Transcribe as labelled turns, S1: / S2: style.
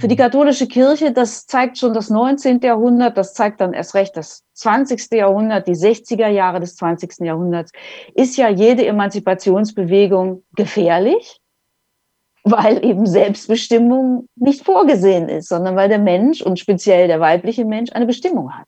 S1: Für die katholische Kirche, das zeigt schon das 19. Jahrhundert, das zeigt dann erst recht das 20. Jahrhundert, die 60er Jahre des 20. Jahrhunderts, ist ja jede Emanzipationsbewegung gefährlich, weil eben Selbstbestimmung nicht vorgesehen ist, sondern weil der Mensch und speziell der weibliche Mensch eine Bestimmung hat.